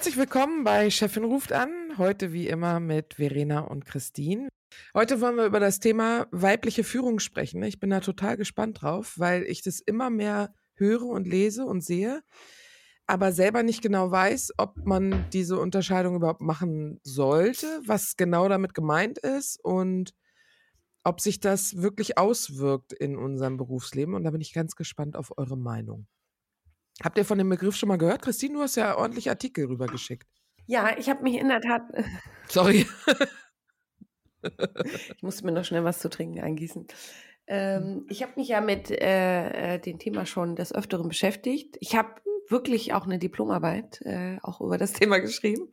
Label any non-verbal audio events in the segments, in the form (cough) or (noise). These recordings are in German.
Herzlich willkommen bei Chefin ruft an. Heute wie immer mit Verena und Christine. Heute wollen wir über das Thema weibliche Führung sprechen. Ich bin da total gespannt drauf, weil ich das immer mehr höre und lese und sehe, aber selber nicht genau weiß, ob man diese Unterscheidung überhaupt machen sollte, was genau damit gemeint ist und ob sich das wirklich auswirkt in unserem Berufsleben. Und da bin ich ganz gespannt auf eure Meinung. Habt ihr von dem Begriff schon mal gehört? Christine, du hast ja ordentlich Artikel rübergeschickt. Ja, ich habe mich in der Tat. (laughs) Sorry. ich musste mir noch schnell was zu trinken eingießen. Ähm, ich habe mich ja mit äh, äh, dem Thema schon des Öfteren beschäftigt. Ich habe wirklich auch eine Diplomarbeit äh, auch über das (laughs) Thema geschrieben.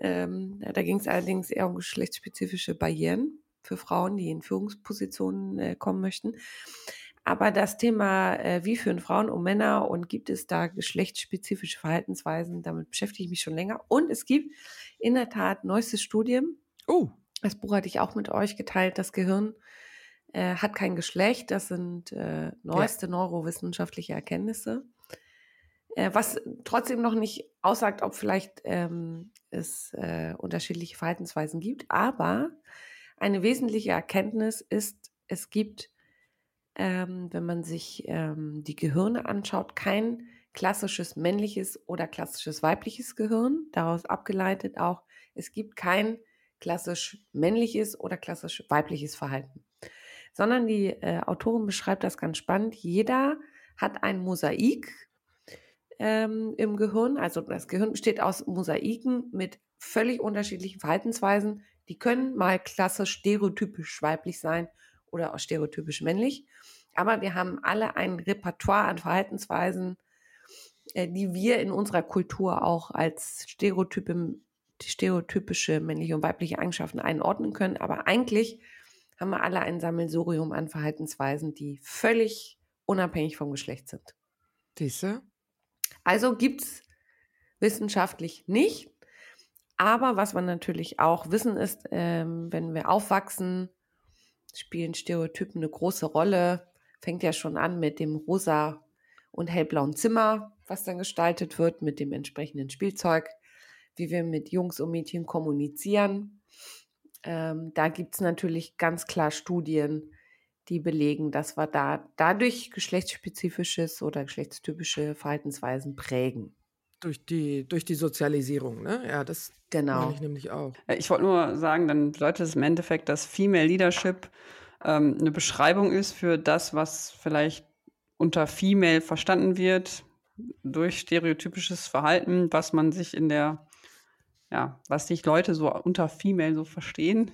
Ähm, da ging es allerdings eher um geschlechtsspezifische Barrieren für Frauen, die in Führungspositionen äh, kommen möchten. Aber das Thema, äh, wie führen Frauen um Männer und gibt es da geschlechtsspezifische Verhaltensweisen, damit beschäftige ich mich schon länger. Und es gibt in der Tat neueste Studien. Oh. Das Buch hatte ich auch mit euch geteilt. Das Gehirn äh, hat kein Geschlecht. Das sind äh, neueste ja. neurowissenschaftliche Erkenntnisse. Äh, was trotzdem noch nicht aussagt, ob vielleicht ähm, es äh, unterschiedliche Verhaltensweisen gibt. Aber eine wesentliche Erkenntnis ist, es gibt ähm, wenn man sich ähm, die Gehirne anschaut, kein klassisches männliches oder klassisches weibliches Gehirn. Daraus abgeleitet auch, es gibt kein klassisch männliches oder klassisch weibliches Verhalten. Sondern die äh, Autorin beschreibt das ganz spannend. Jeder hat ein Mosaik ähm, im Gehirn. Also das Gehirn besteht aus Mosaiken mit völlig unterschiedlichen Verhaltensweisen. Die können mal klassisch stereotypisch weiblich sein oder auch stereotypisch männlich. Aber wir haben alle ein Repertoire an Verhaltensweisen, äh, die wir in unserer Kultur auch als Stereotype, stereotypische männliche und weibliche Eigenschaften einordnen können. Aber eigentlich haben wir alle ein Sammelsurium an Verhaltensweisen, die völlig unabhängig vom Geschlecht sind. Diese? Also gibt es wissenschaftlich nicht. Aber was wir natürlich auch wissen ist, ähm, wenn wir aufwachsen, spielen Stereotypen eine große Rolle. Fängt ja schon an mit dem rosa und hellblauen Zimmer, was dann gestaltet wird mit dem entsprechenden Spielzeug, wie wir mit Jungs und Mädchen kommunizieren. Ähm, da gibt es natürlich ganz klar Studien, die belegen, dass wir da dadurch geschlechtsspezifisches oder geschlechtstypische Verhaltensweisen prägen. Durch die, durch die Sozialisierung, ne? Ja, das genau. meine ich nämlich auch. Äh, ich wollte nur sagen, dann bedeutet es im Endeffekt, dass Female Leadership ähm, eine Beschreibung ist für das, was vielleicht unter Female verstanden wird, durch stereotypisches Verhalten, was man sich in der, ja, was sich Leute so unter Female so verstehen,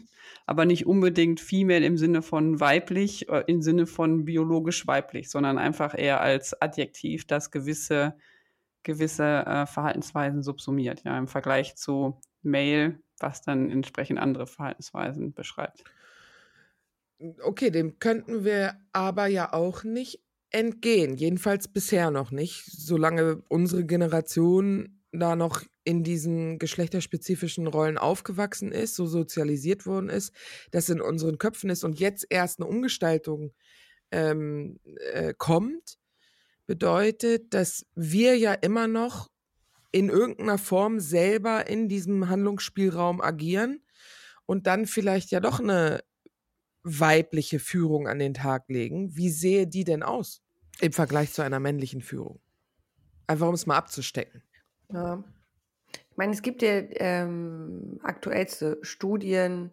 aber nicht unbedingt Female im Sinne von weiblich, äh, im Sinne von biologisch weiblich, sondern einfach eher als Adjektiv, das gewisse gewisse äh, Verhaltensweisen subsumiert, ja, im Vergleich zu Mail, was dann entsprechend andere Verhaltensweisen beschreibt. Okay, dem könnten wir aber ja auch nicht entgehen, jedenfalls bisher noch nicht, solange unsere Generation da noch in diesen geschlechterspezifischen Rollen aufgewachsen ist, so sozialisiert worden ist, das in unseren Köpfen ist und jetzt erst eine Umgestaltung ähm, äh, kommt, bedeutet, dass wir ja immer noch in irgendeiner Form selber in diesem Handlungsspielraum agieren und dann vielleicht ja doch eine weibliche Führung an den Tag legen. Wie sehe die denn aus im Vergleich zu einer männlichen Führung? Einfach um es mal abzustecken. Ja. Ich meine, es gibt ja ähm, aktuellste Studien,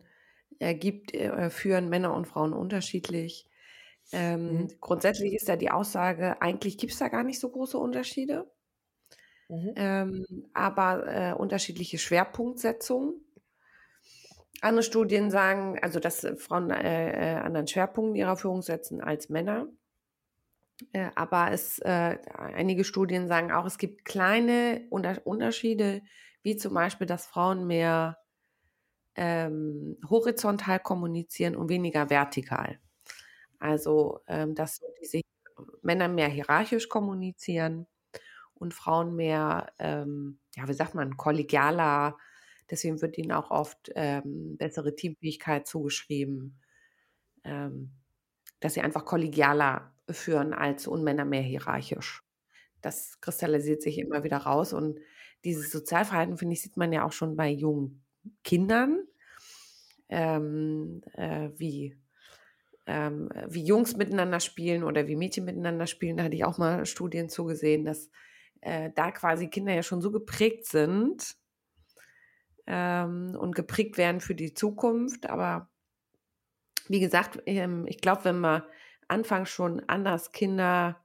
äh, gibt, äh, führen Männer und Frauen unterschiedlich. Ähm, mhm. Grundsätzlich ist da die Aussage, eigentlich gibt es da gar nicht so große Unterschiede, mhm. ähm, aber äh, unterschiedliche Schwerpunktsetzungen. Andere Studien sagen, also dass Frauen äh, äh anderen Schwerpunkt ihrer Führung setzen als Männer. Äh, aber es, äh, einige Studien sagen auch, es gibt kleine Unter Unterschiede, wie zum Beispiel, dass Frauen mehr ähm, horizontal kommunizieren und weniger vertikal. Also, ähm, dass diese Männer mehr hierarchisch kommunizieren und Frauen mehr, ähm, ja, wie sagt man, kollegialer. Deswegen wird ihnen auch oft ähm, bessere Teamfähigkeit zugeschrieben, ähm, dass sie einfach kollegialer führen als und Männer mehr hierarchisch. Das kristallisiert sich immer wieder raus und dieses Sozialverhalten, finde ich, sieht man ja auch schon bei jungen Kindern, ähm, äh, wie, ähm, wie Jungs miteinander spielen oder wie Mädchen miteinander spielen. Da hatte ich auch mal Studien zugesehen, dass äh, da quasi Kinder ja schon so geprägt sind ähm, und geprägt werden für die Zukunft. Aber wie gesagt, ähm, ich glaube, wenn man anfangen schon anders Kinder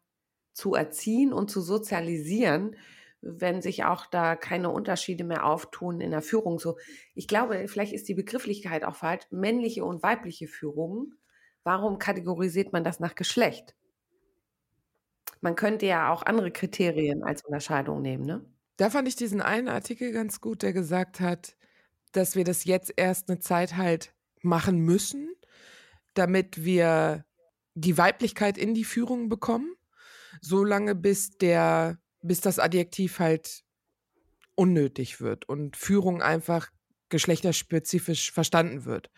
zu erziehen und zu sozialisieren, wenn sich auch da keine Unterschiede mehr auftun in der Führung. So, ich glaube, vielleicht ist die Begrifflichkeit auch falsch. Männliche und weibliche Führung. Warum kategorisiert man das nach Geschlecht? Man könnte ja auch andere Kriterien als Unterscheidung nehmen, ne? Da fand ich diesen einen Artikel ganz gut, der gesagt hat, dass wir das jetzt erst eine Zeit halt machen müssen, damit wir die Weiblichkeit in die Führung bekommen, solange bis der bis das Adjektiv halt unnötig wird und Führung einfach geschlechterspezifisch verstanden wird.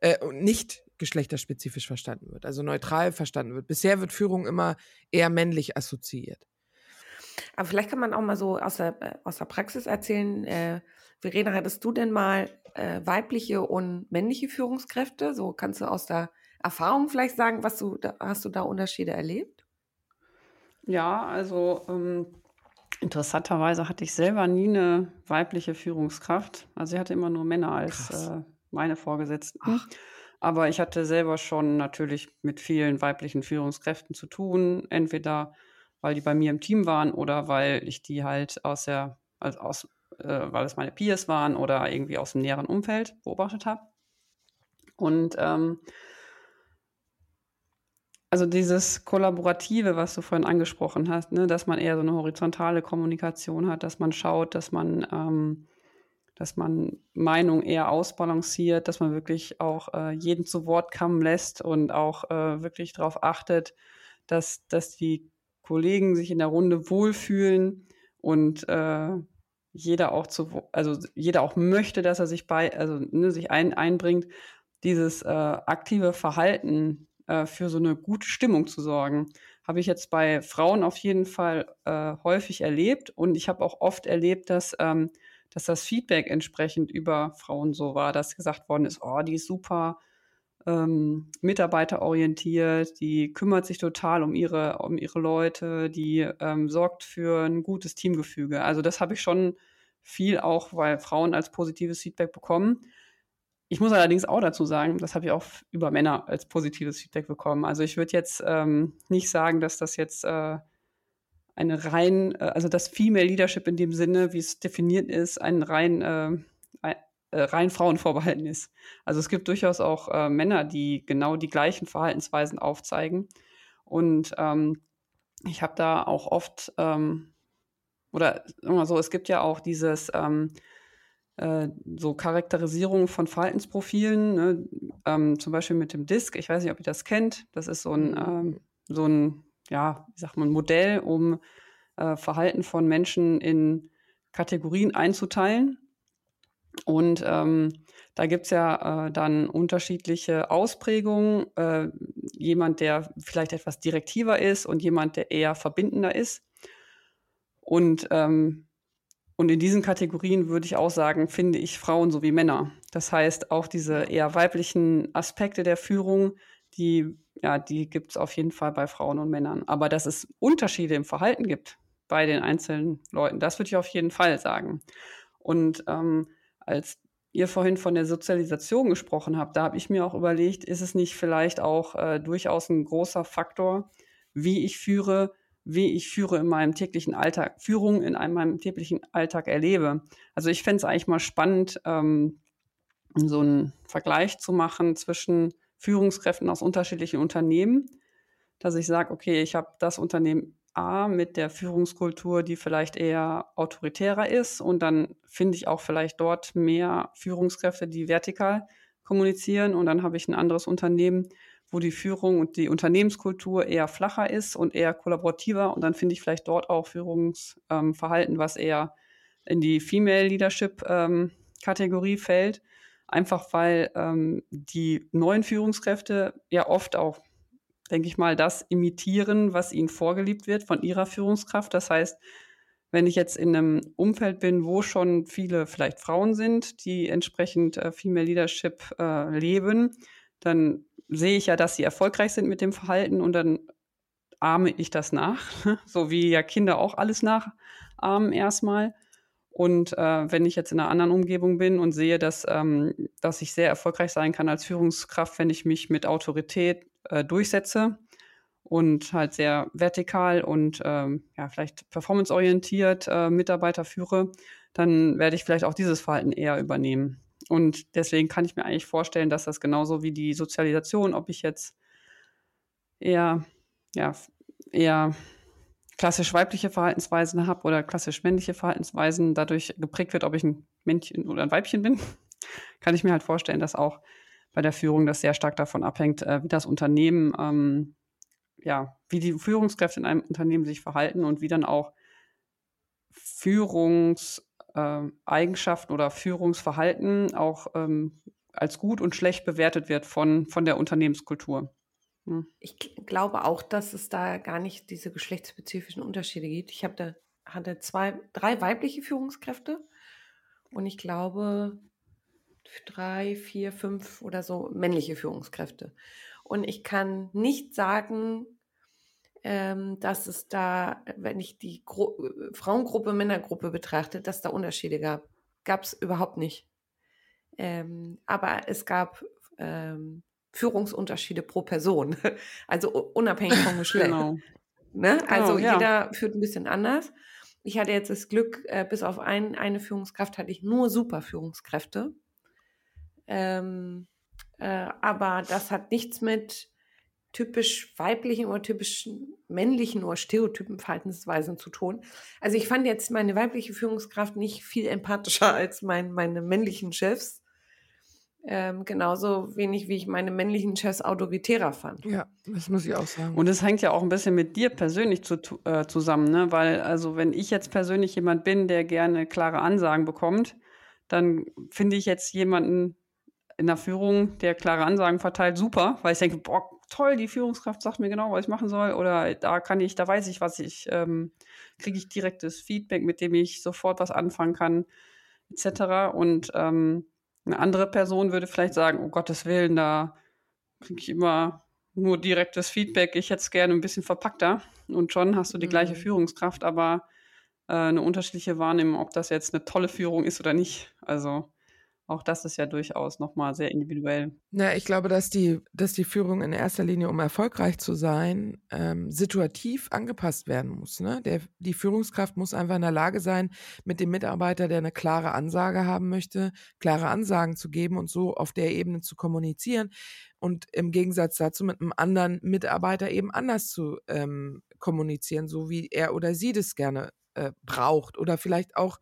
Äh, und nicht geschlechterspezifisch verstanden wird, also neutral verstanden wird. Bisher wird Führung immer eher männlich assoziiert. Aber vielleicht kann man auch mal so aus der, äh, aus der Praxis erzählen, äh, Verena, hattest du denn mal äh, weibliche und männliche Führungskräfte? So kannst du aus der Erfahrung vielleicht sagen, was du da, hast du da Unterschiede erlebt? Ja, also ähm, interessanterweise hatte ich selber nie eine weibliche Führungskraft. Also ich hatte immer nur Männer als äh, meine Vorgesetzten. Ach. Aber ich hatte selber schon natürlich mit vielen weiblichen Führungskräften zu tun, entweder weil die bei mir im Team waren oder weil ich die halt aus der, also aus, äh, weil es meine Peers waren oder irgendwie aus dem näheren Umfeld beobachtet habe. Und ähm, also dieses Kollaborative, was du vorhin angesprochen hast, ne, dass man eher so eine horizontale Kommunikation hat, dass man schaut, dass man, ähm, dass man Meinung eher ausbalanciert, dass man wirklich auch äh, jeden zu Wort kommen lässt und auch äh, wirklich darauf achtet, dass, dass die Kollegen sich in der Runde wohlfühlen und äh, jeder auch zu, also jeder auch möchte, dass er sich bei, also ne, sich ein, einbringt. Dieses äh, aktive Verhalten äh, für so eine gute Stimmung zu sorgen. Habe ich jetzt bei Frauen auf jeden Fall äh, häufig erlebt und ich habe auch oft erlebt, dass, ähm, dass das Feedback entsprechend über Frauen so war, dass gesagt worden ist, oh, die ist super ähm, mitarbeiterorientiert, die kümmert sich total um ihre, um ihre Leute, die ähm, sorgt für ein gutes Teamgefüge. Also das habe ich schon viel auch, weil Frauen als positives Feedback bekommen. Ich muss allerdings auch dazu sagen, das habe ich auch über Männer als positives Feedback bekommen. Also ich würde jetzt ähm, nicht sagen, dass das jetzt äh, eine rein, äh, also das Female Leadership in dem Sinne, wie es definiert ist, ein rein, äh, äh, rein Frauen vorbehalten ist. Also es gibt durchaus auch äh, Männer, die genau die gleichen Verhaltensweisen aufzeigen. Und ähm, ich habe da auch oft, ähm, oder immer so, es gibt ja auch dieses, ähm, äh, so Charakterisierung von Verhaltensprofilen, ne? ähm, zum Beispiel mit dem Disk. Ich weiß nicht, ob ihr das kennt. Das ist so ein, mhm. ähm, so ein, ja, wie sagt man, Modell, um äh, Verhalten von Menschen in Kategorien einzuteilen. Und ähm, da gibt es ja äh, dann unterschiedliche Ausprägungen. Äh, jemand, der vielleicht etwas direktiver ist und jemand, der eher verbindender ist. Und ähm, und in diesen Kategorien würde ich auch sagen, finde ich Frauen sowie Männer. Das heißt, auch diese eher weiblichen Aspekte der Führung, die, ja, die gibt es auf jeden Fall bei Frauen und Männern. Aber dass es Unterschiede im Verhalten gibt bei den einzelnen Leuten, das würde ich auf jeden Fall sagen. Und ähm, als ihr vorhin von der Sozialisation gesprochen habt, da habe ich mir auch überlegt, ist es nicht vielleicht auch äh, durchaus ein großer Faktor, wie ich führe, wie ich führe in meinem täglichen Alltag, Führung in einem, meinem täglichen Alltag erlebe. Also ich fände es eigentlich mal spannend, ähm, so einen Vergleich zu machen zwischen Führungskräften aus unterschiedlichen Unternehmen, dass ich sage, okay, ich habe das Unternehmen A mit der Führungskultur, die vielleicht eher autoritärer ist. Und dann finde ich auch vielleicht dort mehr Führungskräfte, die vertikal kommunizieren. Und dann habe ich ein anderes Unternehmen, wo die Führung und die Unternehmenskultur eher flacher ist und eher kollaborativer. Und dann finde ich vielleicht dort auch Führungsverhalten, was eher in die Female Leadership ähm, Kategorie fällt, einfach weil ähm, die neuen Führungskräfte ja oft auch denke ich mal, das imitieren, was ihnen vorgeliebt wird von ihrer Führungskraft. Das heißt, wenn ich jetzt in einem Umfeld bin, wo schon viele vielleicht Frauen sind, die entsprechend äh, Female Leadership äh, leben, dann sehe ich ja, dass sie erfolgreich sind mit dem Verhalten und dann ahme ich das nach, (laughs) so wie ja Kinder auch alles nachahmen erstmal. Und äh, wenn ich jetzt in einer anderen Umgebung bin und sehe, dass, ähm, dass ich sehr erfolgreich sein kann als Führungskraft, wenn ich mich mit Autorität äh, durchsetze und halt sehr vertikal und ähm, ja, vielleicht performanceorientiert äh, Mitarbeiter führe, dann werde ich vielleicht auch dieses Verhalten eher übernehmen. Und deswegen kann ich mir eigentlich vorstellen, dass das genauso wie die Sozialisation, ob ich jetzt eher, ja, eher klassisch weibliche Verhaltensweisen habe oder klassisch männliche Verhaltensweisen dadurch geprägt wird, ob ich ein Männchen oder ein Weibchen bin, (laughs) kann ich mir halt vorstellen, dass auch bei der Führung das sehr stark davon abhängt, äh, wie das Unternehmen, ähm, ja, wie die Führungskräfte in einem Unternehmen sich verhalten und wie dann auch Führungseigenschaften äh, oder Führungsverhalten auch ähm, als gut und schlecht bewertet wird von, von der Unternehmenskultur. Hm. Ich glaube auch, dass es da gar nicht diese geschlechtsspezifischen Unterschiede gibt. Ich da hatte zwei, drei weibliche Führungskräfte und ich glaube drei, vier, fünf oder so männliche Führungskräfte. Und ich kann nicht sagen, ähm, dass es da, wenn ich die Gru Frauengruppe, Männergruppe betrachte, dass da Unterschiede gab. Gab es überhaupt nicht. Ähm, aber es gab ähm, Führungsunterschiede pro Person, (laughs) also unabhängig vom (laughs) Geschlecht. Genau. Ne? Also genau, ja. jeder führt ein bisschen anders. Ich hatte jetzt das Glück, äh, bis auf ein, eine Führungskraft hatte ich nur super Führungskräfte. Ähm, äh, aber das hat nichts mit typisch weiblichen oder typisch männlichen oder stereotypen Verhaltensweisen zu tun. Also ich fand jetzt meine weibliche Führungskraft nicht viel empathischer (laughs) als mein, meine männlichen Chefs. Ähm, genauso wenig, wie ich meine männlichen Chefs autoritärer fand. Ja, das muss ich auch sagen. Und es hängt ja auch ein bisschen mit dir persönlich zu, äh, zusammen, ne? Weil, also, wenn ich jetzt persönlich jemand bin, der gerne klare Ansagen bekommt, dann finde ich jetzt jemanden in der Führung, der klare Ansagen verteilt, super, weil ich denke, boah, toll, die Führungskraft sagt mir genau, was ich machen soll. Oder da kann ich, da weiß ich, was ich, ähm, kriege ich direktes Feedback, mit dem ich sofort was anfangen kann, etc. Und ähm, eine andere Person würde vielleicht sagen, oh Gottes Willen, da kriege ich immer nur direktes Feedback. Ich hätte es gerne ein bisschen verpackter. Und schon hast du die mhm. gleiche Führungskraft, aber äh, eine unterschiedliche Wahrnehmung, ob das jetzt eine tolle Führung ist oder nicht. Also auch das ist ja durchaus nochmal sehr individuell. Ja, ich glaube, dass die, dass die Führung in erster Linie, um erfolgreich zu sein, ähm, situativ angepasst werden muss. Ne? Der, die Führungskraft muss einfach in der Lage sein, mit dem Mitarbeiter, der eine klare Ansage haben möchte, klare Ansagen zu geben und so auf der Ebene zu kommunizieren und im Gegensatz dazu mit einem anderen Mitarbeiter eben anders zu ähm, kommunizieren, so wie er oder sie das gerne äh, braucht oder vielleicht auch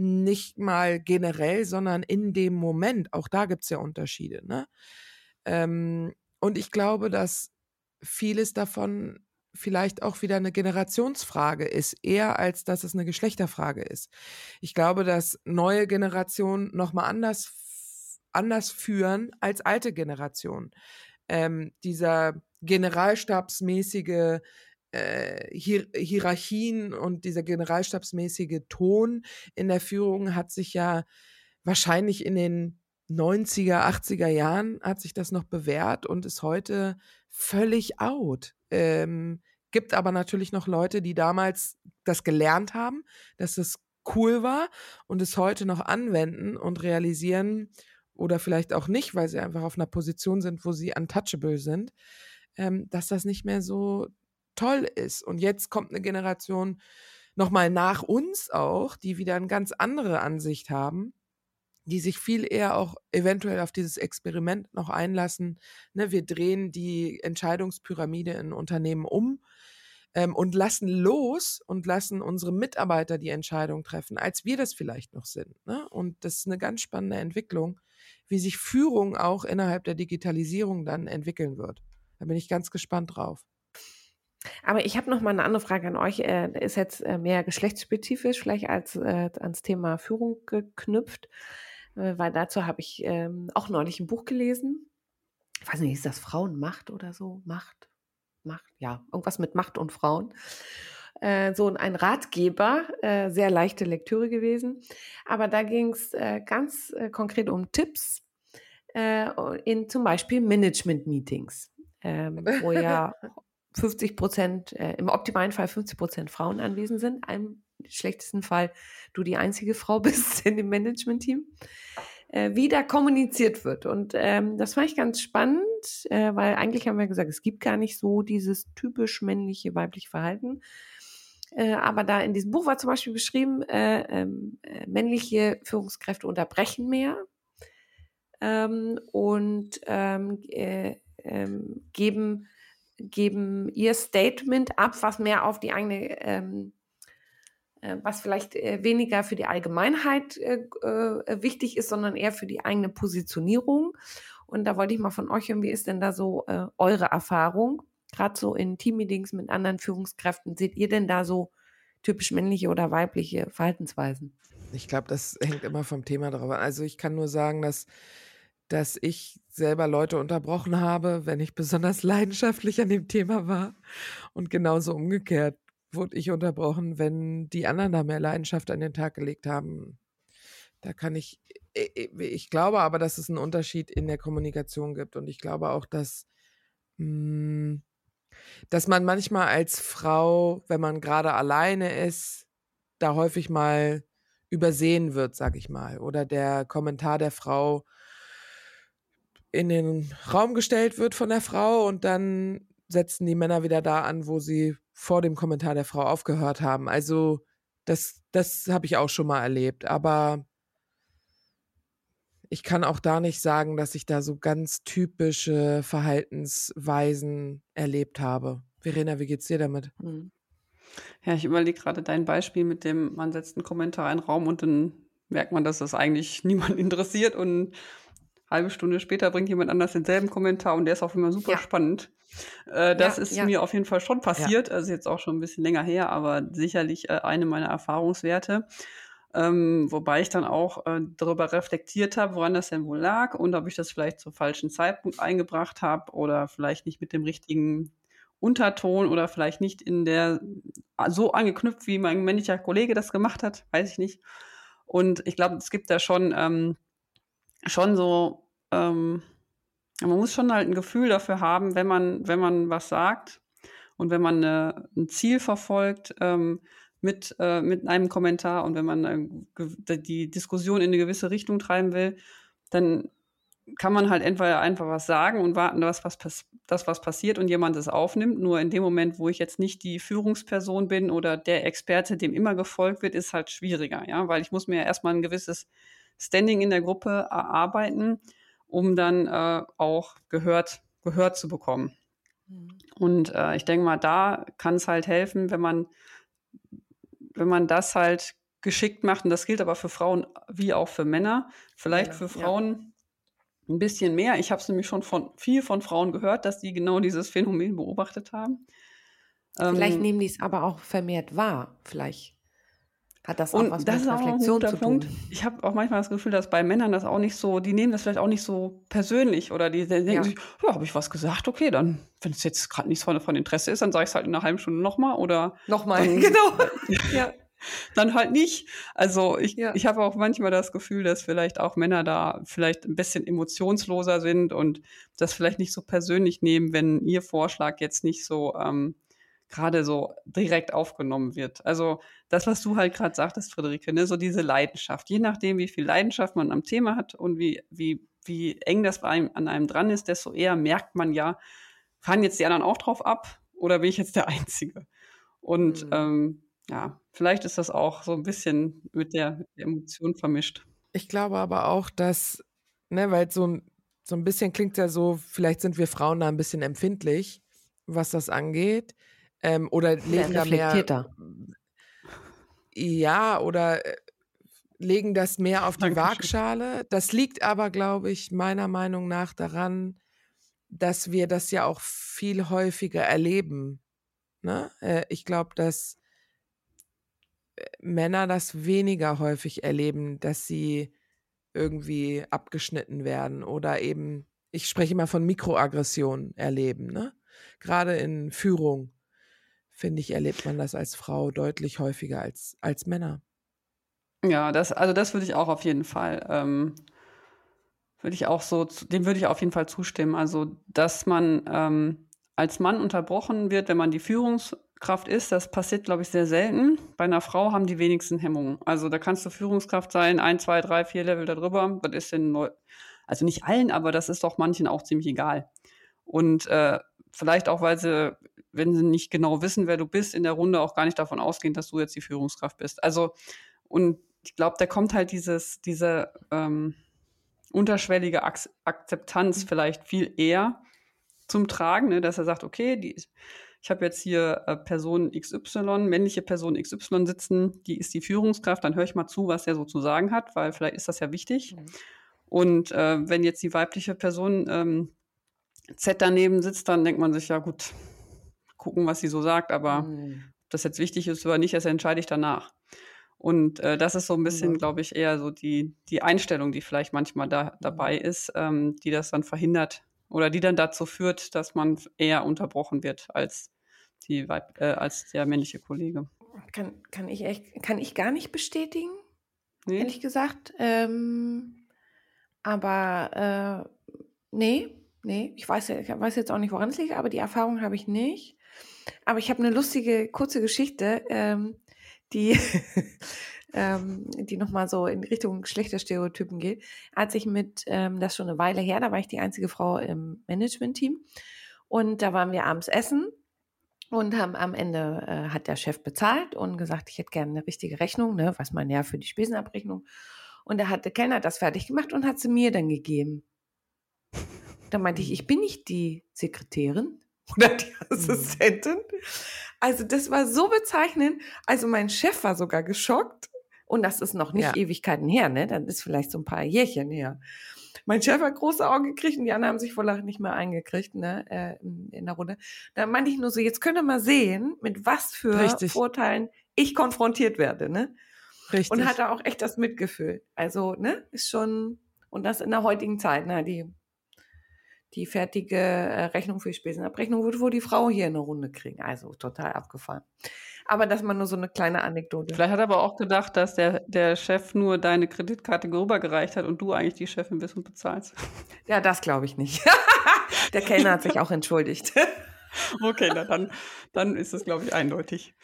nicht mal generell, sondern in dem Moment. Auch da gibt es ja Unterschiede. Ne? Ähm, und ich glaube, dass vieles davon vielleicht auch wieder eine Generationsfrage ist, eher als dass es eine Geschlechterfrage ist. Ich glaube, dass neue Generationen nochmal anders, anders führen als alte Generationen. Ähm, dieser generalstabsmäßige äh, Hier Hierarchien und dieser generalstabsmäßige Ton in der Führung hat sich ja wahrscheinlich in den 90er, 80er Jahren hat sich das noch bewährt und ist heute völlig out. Ähm, gibt aber natürlich noch Leute, die damals das gelernt haben, dass das cool war und es heute noch anwenden und realisieren oder vielleicht auch nicht, weil sie einfach auf einer Position sind, wo sie untouchable sind, ähm, dass das nicht mehr so toll ist. Und jetzt kommt eine Generation nochmal nach uns auch, die wieder eine ganz andere Ansicht haben, die sich viel eher auch eventuell auf dieses Experiment noch einlassen. Ne, wir drehen die Entscheidungspyramide in Unternehmen um ähm, und lassen los und lassen unsere Mitarbeiter die Entscheidung treffen, als wir das vielleicht noch sind. Ne? Und das ist eine ganz spannende Entwicklung, wie sich Führung auch innerhalb der Digitalisierung dann entwickeln wird. Da bin ich ganz gespannt drauf. Aber ich habe noch mal eine andere Frage an euch. Äh, ist jetzt äh, mehr geschlechtsspezifisch vielleicht als äh, ans Thema Führung geknüpft, äh, weil dazu habe ich ähm, auch neulich ein Buch gelesen. Ich weiß nicht, ist das Frauenmacht oder so? Macht? Macht? Ja, irgendwas mit Macht und Frauen. Äh, so ein Ratgeber, äh, sehr leichte Lektüre gewesen. Aber da ging es ganz konkret um Tipps in zum Beispiel Management-Meetings, ähm, wo ja (laughs) 50 Prozent, äh, im optimalen Fall 50 Prozent Frauen anwesend sind. Im schlechtesten Fall du die einzige Frau (laughs) bist in dem Management-Team. Äh, wie da kommuniziert wird. Und ähm, das fand ich ganz spannend, äh, weil eigentlich haben wir gesagt, es gibt gar nicht so dieses typisch männliche, weibliche Verhalten. Äh, aber da in diesem Buch war zum Beispiel beschrieben, äh, ähm, äh, männliche Führungskräfte unterbrechen mehr ähm, und ähm, äh, ähm, geben geben ihr Statement ab, was mehr auf die eigene, ähm, äh, was vielleicht äh, weniger für die Allgemeinheit äh, äh, wichtig ist, sondern eher für die eigene Positionierung. Und da wollte ich mal von euch hören, wie ist denn da so äh, eure Erfahrung? Gerade so in Teammeetings mit anderen Führungskräften, seht ihr denn da so typisch männliche oder weibliche Verhaltensweisen? Ich glaube, das hängt immer vom Thema drauf an. Also ich kann nur sagen, dass dass ich selber Leute unterbrochen habe, wenn ich besonders (laughs) leidenschaftlich an dem Thema war. Und genauso umgekehrt wurde ich unterbrochen, wenn die anderen da mehr Leidenschaft an den Tag gelegt haben. Da kann ich, ich glaube aber, dass es einen Unterschied in der Kommunikation gibt. Und ich glaube auch, dass, hm, dass man manchmal als Frau, wenn man gerade alleine ist, da häufig mal übersehen wird, sag ich mal. Oder der Kommentar der Frau, in den Raum gestellt wird von der Frau und dann setzen die Männer wieder da an, wo sie vor dem Kommentar der Frau aufgehört haben. Also das, das habe ich auch schon mal erlebt. Aber ich kann auch da nicht sagen, dass ich da so ganz typische Verhaltensweisen erlebt habe. Verena, wie geht's dir damit? Hm. Ja, ich überlege gerade dein Beispiel mit dem, man setzt einen Kommentar in den Raum und dann merkt man, dass das eigentlich (laughs) niemand interessiert und halbe Stunde später bringt jemand anders denselben Kommentar und der ist auch immer super ja. spannend. Äh, das ja, ist ja. mir auf jeden Fall schon passiert, also jetzt auch schon ein bisschen länger her, aber sicherlich äh, eine meiner Erfahrungswerte. Ähm, wobei ich dann auch äh, darüber reflektiert habe, woran das denn wohl lag und ob ich das vielleicht zum falschen Zeitpunkt eingebracht habe oder vielleicht nicht mit dem richtigen Unterton oder vielleicht nicht in der so angeknüpft, wie mein männlicher Kollege das gemacht hat, weiß ich nicht. Und ich glaube, es gibt da schon ähm, schon so, ähm, man muss schon halt ein Gefühl dafür haben, wenn man, wenn man was sagt und wenn man eine, ein Ziel verfolgt ähm, mit, äh, mit einem Kommentar und wenn man äh, die Diskussion in eine gewisse Richtung treiben will, dann kann man halt entweder einfach was sagen und warten, dass was, dass was passiert und jemand es aufnimmt. Nur in dem Moment, wo ich jetzt nicht die Führungsperson bin oder der Experte, dem immer gefolgt wird, ist halt schwieriger, ja, weil ich muss mir erstmal ein gewisses Standing in der Gruppe erarbeiten, um dann äh, auch gehört, gehört zu bekommen. Mhm. Und äh, ich denke mal, da kann es halt helfen, wenn man, wenn man das halt geschickt macht, und das gilt aber für Frauen wie auch für Männer, vielleicht ja, für Frauen ja. ein bisschen mehr. Ich habe es nämlich schon von viel von Frauen gehört, dass die genau dieses Phänomen beobachtet haben. Vielleicht ähm, nehmen die es aber auch vermehrt wahr, vielleicht. Hat das auch und was das mit Reflexion zu tun? Punkt. Ich habe auch manchmal das Gefühl, dass bei Männern das auch nicht so, die nehmen das vielleicht auch nicht so persönlich oder die, die denken ja. sich, ja, habe ich was gesagt, okay, dann, wenn es jetzt gerade nichts von, von Interesse ist, dann sage ich es halt in einer halben Stunde nochmal oder. Nochmal, (laughs) genau. (laughs) ja. Dann halt nicht. Also ich, ja. ich habe auch manchmal das Gefühl, dass vielleicht auch Männer da vielleicht ein bisschen emotionsloser sind und das vielleicht nicht so persönlich nehmen, wenn ihr Vorschlag jetzt nicht so ähm, gerade so direkt aufgenommen wird. Also das, was du halt gerade sagtest, Friederike, ne, so diese Leidenschaft. Je nachdem, wie viel Leidenschaft man am Thema hat und wie, wie, wie eng das bei einem, an einem dran ist, desto eher merkt man ja, fahren jetzt die anderen auch drauf ab oder bin ich jetzt der Einzige? Und mhm. ähm, ja, vielleicht ist das auch so ein bisschen mit der, mit der Emotion vermischt. Ich glaube aber auch, dass, ne, weil so, so ein bisschen klingt ja so, vielleicht sind wir Frauen da ein bisschen empfindlich, was das angeht. Ähm, oder legen da mehr. Ja, oder äh, legen das mehr auf die Dankeschön. Waagschale. Das liegt aber, glaube ich, meiner Meinung nach daran, dass wir das ja auch viel häufiger erleben. Ne? Äh, ich glaube, dass äh, Männer das weniger häufig erleben, dass sie irgendwie abgeschnitten werden oder eben, ich spreche immer von Mikroaggressionen erleben. Ne? Gerade in Führung, finde ich, erlebt man das als Frau deutlich häufiger als, als Männer. Ja, das, also das würde ich auch auf jeden Fall, ähm, würde ich auch so, dem würde ich auf jeden Fall zustimmen. Also, dass man ähm, als Mann unterbrochen wird, wenn man die Führungskraft ist, das passiert, glaube ich, sehr selten. Bei einer Frau haben die wenigsten Hemmungen. Also da kannst du Führungskraft sein, ein, zwei, drei, vier Level darüber. Das ist den Neu also nicht allen, aber das ist doch manchen auch ziemlich egal. Und äh, vielleicht auch, weil sie, wenn sie nicht genau wissen, wer du bist, in der Runde auch gar nicht davon ausgehen, dass du jetzt die Führungskraft bist. Also, und ich glaube, da kommt halt dieses, diese ähm, unterschwellige Ak Akzeptanz vielleicht viel eher zum Tragen, ne, dass er sagt, okay, die, ich habe jetzt hier äh, Person XY, männliche Person XY sitzen, die ist die Führungskraft, dann höre ich mal zu, was er so zu sagen hat, weil vielleicht ist das ja wichtig. Mhm. Und äh, wenn jetzt die weibliche Person ähm, Z daneben sitzt, dann denkt man sich, ja gut, gucken, was sie so sagt, aber mhm. ob das jetzt wichtig ist oder nicht, das entscheide ich danach. Und äh, das ist so ein bisschen, glaube ich, eher so die, die Einstellung, die vielleicht manchmal da dabei ist, ähm, die das dann verhindert, oder die dann dazu führt, dass man eher unterbrochen wird als, die Weib, äh, als der männliche Kollege. Kann, kann, ich echt, kann ich gar nicht bestätigen, nee. ehrlich gesagt. Ähm, aber äh, nee, nee, ich weiß, ich weiß jetzt auch nicht, woran es liegt, aber die Erfahrung habe ich nicht. Aber ich habe eine lustige, kurze Geschichte, ähm, die (laughs) ähm, die nochmal so in Richtung Geschlechterstereotypen geht, als ich mit, ähm, das schon eine Weile her, da war ich die einzige Frau im Management-Team und da waren wir abends essen und haben am Ende äh, hat der Chef bezahlt und gesagt, ich hätte gerne eine richtige Rechnung, ne, was man ja für die Spesenabrechnung. Und da hat der Kellner das fertig gemacht und hat sie mir dann gegeben. Da meinte ich, ich bin nicht die Sekretärin oder die mhm. Assistentin. Also das war so bezeichnend. Also mein Chef war sogar geschockt und das ist noch nicht ja. Ewigkeiten her, ne? Dann ist vielleicht so ein paar Jährchen her. Mein Chef hat große Augen gekriegt und die anderen haben sich vor Lachen nicht mehr eingekriegt, ne, äh, in der Runde. Da meinte ich nur so, jetzt könnt ihr mal sehen, mit was für Richtig. Vorteilen ich konfrontiert werde, ne? Richtig. Und hatte auch echt das Mitgefühl. Also, ne, ist schon, und das in der heutigen Zeit, ne, die, die fertige äh, Rechnung für die Spesenabrechnung wird wohl die Frau hier in der Runde kriegen. Also total abgefahren. Aber das mal nur so eine kleine Anekdote. Vielleicht hat er aber auch gedacht, dass der, der Chef nur deine Kreditkarte rübergereicht hat und du eigentlich die Chefin bist und bezahlst. (laughs) Ja, das glaube ich nicht. (laughs) der Kellner hat sich auch entschuldigt. (laughs) okay, na dann, dann ist es, glaube ich, eindeutig.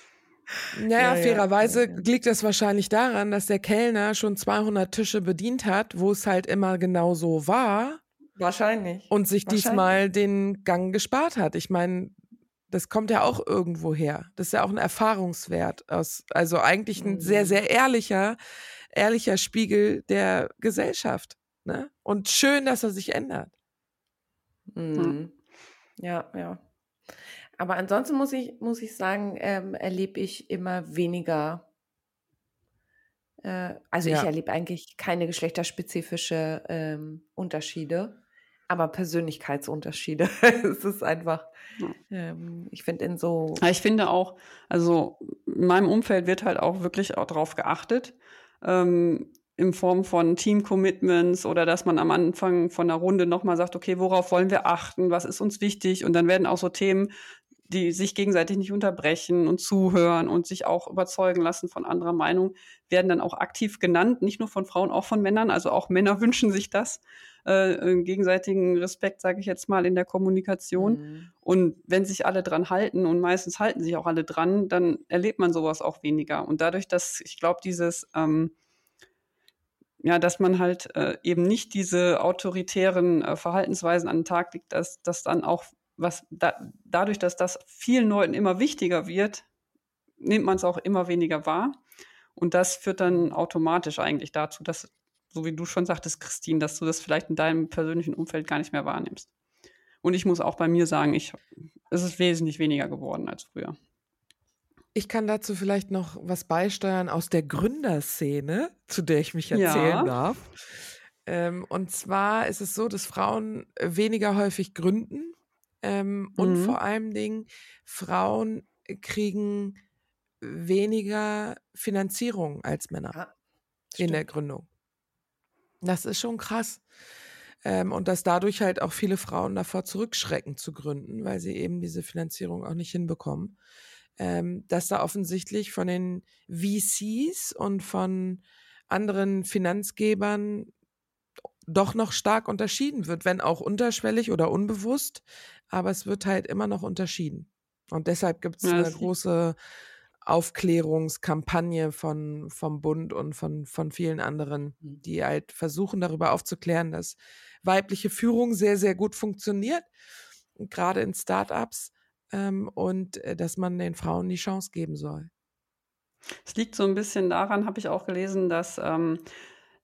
Naja, ja, fairerweise ja. liegt es wahrscheinlich daran, dass der Kellner schon 200 Tische bedient hat, wo es halt immer genau so war. Wahrscheinlich. Und sich Wahrscheinlich. diesmal den Gang gespart hat. Ich meine, das kommt ja auch irgendwo her. Das ist ja auch ein Erfahrungswert aus, also eigentlich ein sehr, mhm. sehr ehrlicher, ehrlicher Spiegel der Gesellschaft. Ne? Und schön, dass er sich ändert. Mhm. Ja, ja. Aber ansonsten muss ich, muss ich sagen, ähm, erlebe ich immer weniger. Äh, also ja. ich erlebe eigentlich keine geschlechterspezifische ähm, Unterschiede aber Persönlichkeitsunterschiede. (laughs) es ist einfach, ähm, ich finde in so. Ich finde auch, also in meinem Umfeld wird halt auch wirklich auch darauf geachtet. Ähm, in Form von Team-Commitments oder dass man am Anfang von einer Runde nochmal sagt, okay, worauf wollen wir achten, was ist uns wichtig? Und dann werden auch so Themen die sich gegenseitig nicht unterbrechen und zuhören und sich auch überzeugen lassen von anderer Meinung, werden dann auch aktiv genannt, nicht nur von Frauen, auch von Männern. Also auch Männer (laughs) wünschen sich das, äh, gegenseitigen Respekt, sage ich jetzt mal, in der Kommunikation. Mhm. Und wenn sich alle dran halten, und meistens halten sich auch alle dran, dann erlebt man sowas auch weniger. Und dadurch, dass ich glaube, dieses ähm, ja, dass man halt äh, eben nicht diese autoritären äh, Verhaltensweisen an den Tag legt, dass das dann auch was da, dadurch, dass das vielen Leuten immer wichtiger wird, nimmt man es auch immer weniger wahr. Und das führt dann automatisch eigentlich dazu, dass, so wie du schon sagtest, Christine, dass du das vielleicht in deinem persönlichen Umfeld gar nicht mehr wahrnimmst. Und ich muss auch bei mir sagen, ich, es ist wesentlich weniger geworden als früher. Ich kann dazu vielleicht noch was beisteuern aus der Gründerszene, zu der ich mich erzählen ja. darf. Ähm, und zwar ist es so, dass Frauen weniger häufig gründen ähm, mhm. und vor allem Dingen Frauen kriegen weniger Finanzierung als Männer ja, in der Gründung. Das ist schon krass. Ähm, und dass dadurch halt auch viele Frauen davor zurückschrecken zu gründen, weil sie eben diese Finanzierung auch nicht hinbekommen ähm, dass da offensichtlich von den VCs und von anderen Finanzgebern doch noch stark unterschieden wird, wenn auch unterschwellig oder unbewusst, aber es wird halt immer noch unterschieden. Und deshalb gibt es ja, eine große Aufklärungskampagne von, vom Bund und von, von vielen anderen, mhm. die halt versuchen, darüber aufzuklären, dass weibliche Führung sehr, sehr gut funktioniert, gerade in Startups ähm, und äh, dass man den Frauen die Chance geben soll. Es liegt so ein bisschen daran, habe ich auch gelesen, dass, ähm,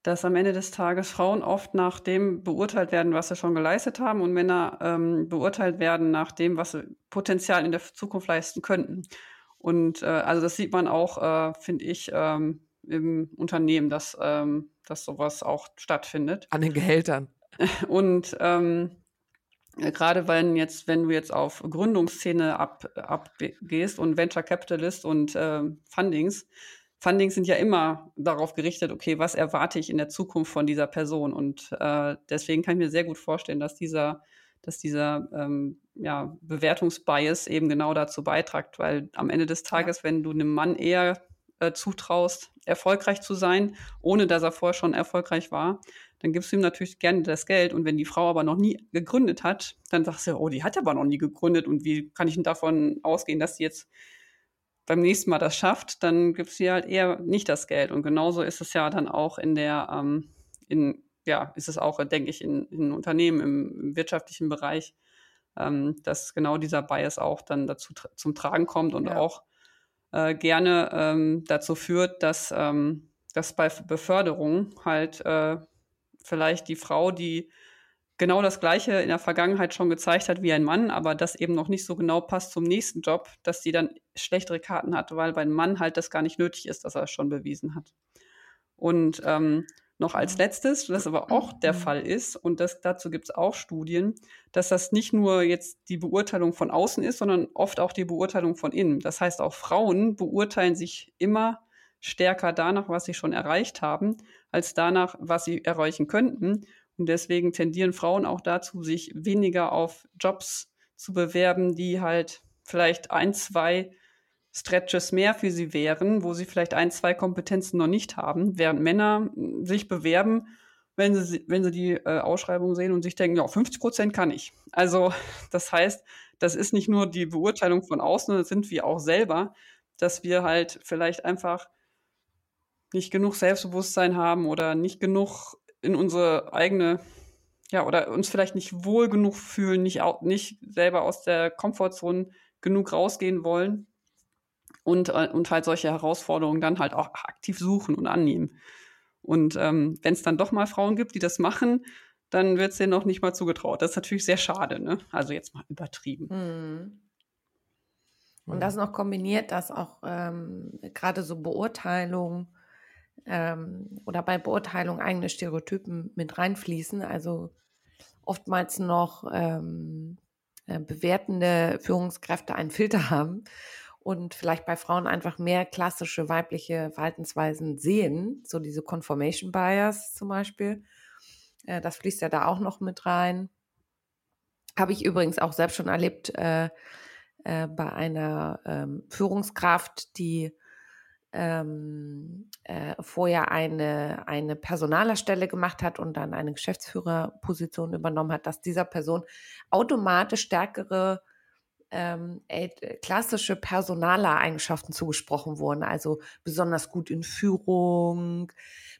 dass am Ende des Tages Frauen oft nach dem beurteilt werden, was sie schon geleistet haben und Männer ähm, beurteilt werden nach dem, was sie potenziell in der Zukunft leisten könnten. Und äh, also das sieht man auch, äh, finde ich, ähm, im Unternehmen, dass, ähm, dass sowas auch stattfindet. An den Gehältern. (laughs) Und ähm, gerade wenn jetzt, wenn du jetzt auf Gründungsszene ab, abgehst und Venture Capitalist und äh, Fundings, Fundings sind ja immer darauf gerichtet, okay, was erwarte ich in der Zukunft von dieser Person? Und äh, deswegen kann ich mir sehr gut vorstellen, dass dieser, dass dieser ähm, ja, Bewertungsbias eben genau dazu beitragt, weil am Ende des Tages, wenn du einem Mann eher äh, zutraust, erfolgreich zu sein, ohne dass er vorher schon erfolgreich war, dann gibst du ihm natürlich gerne das Geld. Und wenn die Frau aber noch nie gegründet hat, dann sagst du, oh, die hat aber noch nie gegründet. Und wie kann ich denn davon ausgehen, dass sie jetzt beim nächsten Mal das schafft? Dann gibst du ihr halt eher nicht das Geld. Und genauso ist es ja dann auch in der, ähm, in, ja, ist es auch, denke ich, in, in Unternehmen im, im wirtschaftlichen Bereich, ähm, dass genau dieser Bias auch dann dazu zum Tragen kommt und ja. auch äh, gerne ähm, dazu führt, dass, ähm, dass bei Beförderung halt äh, vielleicht die Frau, die genau das Gleiche in der Vergangenheit schon gezeigt hat wie ein Mann, aber das eben noch nicht so genau passt zum nächsten Job, dass die dann schlechtere Karten hat, weil beim Mann halt das gar nicht nötig ist, dass er es schon bewiesen hat. Und ähm, noch als letztes, was aber auch der mhm. Fall ist, und das, dazu gibt es auch Studien, dass das nicht nur jetzt die Beurteilung von außen ist, sondern oft auch die Beurteilung von innen. Das heißt, auch Frauen beurteilen sich immer stärker danach, was sie schon erreicht haben, als danach, was sie erreichen könnten. Und deswegen tendieren Frauen auch dazu, sich weniger auf Jobs zu bewerben, die halt vielleicht ein, zwei Stretches mehr für sie wären, wo sie vielleicht ein, zwei Kompetenzen noch nicht haben, während Männer hm, sich bewerben, wenn sie, wenn sie die äh, Ausschreibung sehen und sich denken, ja, 50 Prozent kann ich. Also (laughs) das heißt, das ist nicht nur die Beurteilung von außen, das sind wir auch selber, dass wir halt vielleicht einfach nicht genug Selbstbewusstsein haben oder nicht genug in unsere eigene, ja, oder uns vielleicht nicht wohl genug fühlen, nicht, nicht selber aus der Komfortzone genug rausgehen wollen und, äh, und halt solche Herausforderungen dann halt auch aktiv suchen und annehmen. Und ähm, wenn es dann doch mal Frauen gibt, die das machen, dann wird es denen noch nicht mal zugetraut. Das ist natürlich sehr schade, ne? Also jetzt mal übertrieben. Mhm. Und das noch kombiniert, dass auch ähm, gerade so Beurteilungen ähm, oder bei Beurteilung eigene Stereotypen mit reinfließen. Also oftmals noch ähm, äh, bewertende Führungskräfte einen Filter haben und vielleicht bei Frauen einfach mehr klassische weibliche Verhaltensweisen sehen, so diese Confirmation Bias zum Beispiel. Äh, das fließt ja da auch noch mit rein. Habe ich übrigens auch selbst schon erlebt, äh, äh, bei einer ähm, Führungskraft, die ähm, äh, vorher eine, eine Personalerstelle gemacht hat und dann eine Geschäftsführerposition übernommen hat, dass dieser Person automatisch stärkere ähm, äh, klassische Personaler-Eigenschaften zugesprochen wurden. Also besonders gut in Führung,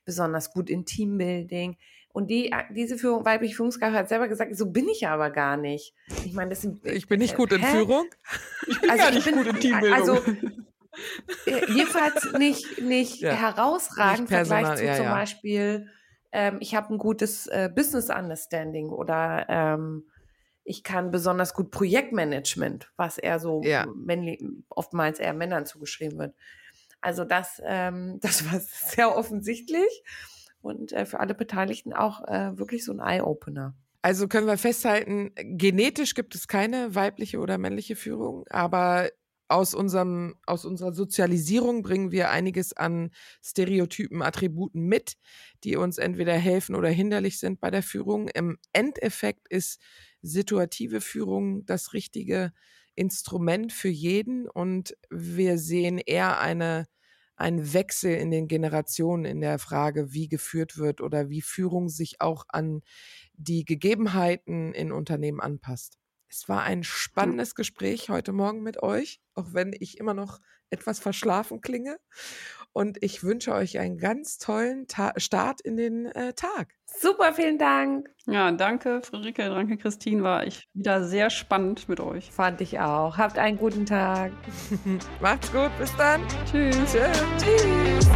besonders gut in Teambuilding. Und die, äh, diese Führung, weibliche Führungskraft hat selber gesagt, so bin ich aber gar nicht. Ich meine, das sind. Ich bin nicht gut in Führung. (laughs) Ich bin also gar nicht bin, gut in Teambildung. Also, äh, jedenfalls nicht, nicht ja. herausragend im Vergleich zu ja, zum ja. Beispiel, ähm, ich habe ein gutes äh, Business Understanding oder ähm, ich kann besonders gut Projektmanagement, was eher so männlich, oftmals eher Männern zugeschrieben wird. Also das, ähm, (laughs) das war sehr offensichtlich und äh, für alle Beteiligten auch äh, wirklich so ein Eye-Opener. Also können wir festhalten, genetisch gibt es keine weibliche oder männliche Führung, aber aus, unserem, aus unserer Sozialisierung bringen wir einiges an Stereotypen, Attributen mit, die uns entweder helfen oder hinderlich sind bei der Führung. Im Endeffekt ist situative Führung das richtige Instrument für jeden und wir sehen eher eine, einen Wechsel in den Generationen in der Frage, wie geführt wird oder wie Führung sich auch an die Gegebenheiten in Unternehmen anpasst. Es war ein spannendes Gespräch heute Morgen mit euch, auch wenn ich immer noch etwas verschlafen klinge. Und ich wünsche euch einen ganz tollen Ta Start in den äh, Tag. Super, vielen Dank. Ja, danke, Friederike, danke, Christine. War ich wieder sehr spannend mit euch. Fand ich auch. Habt einen guten Tag. (laughs) Macht's gut, bis dann. Tschüss. Tschüss. Tschüss.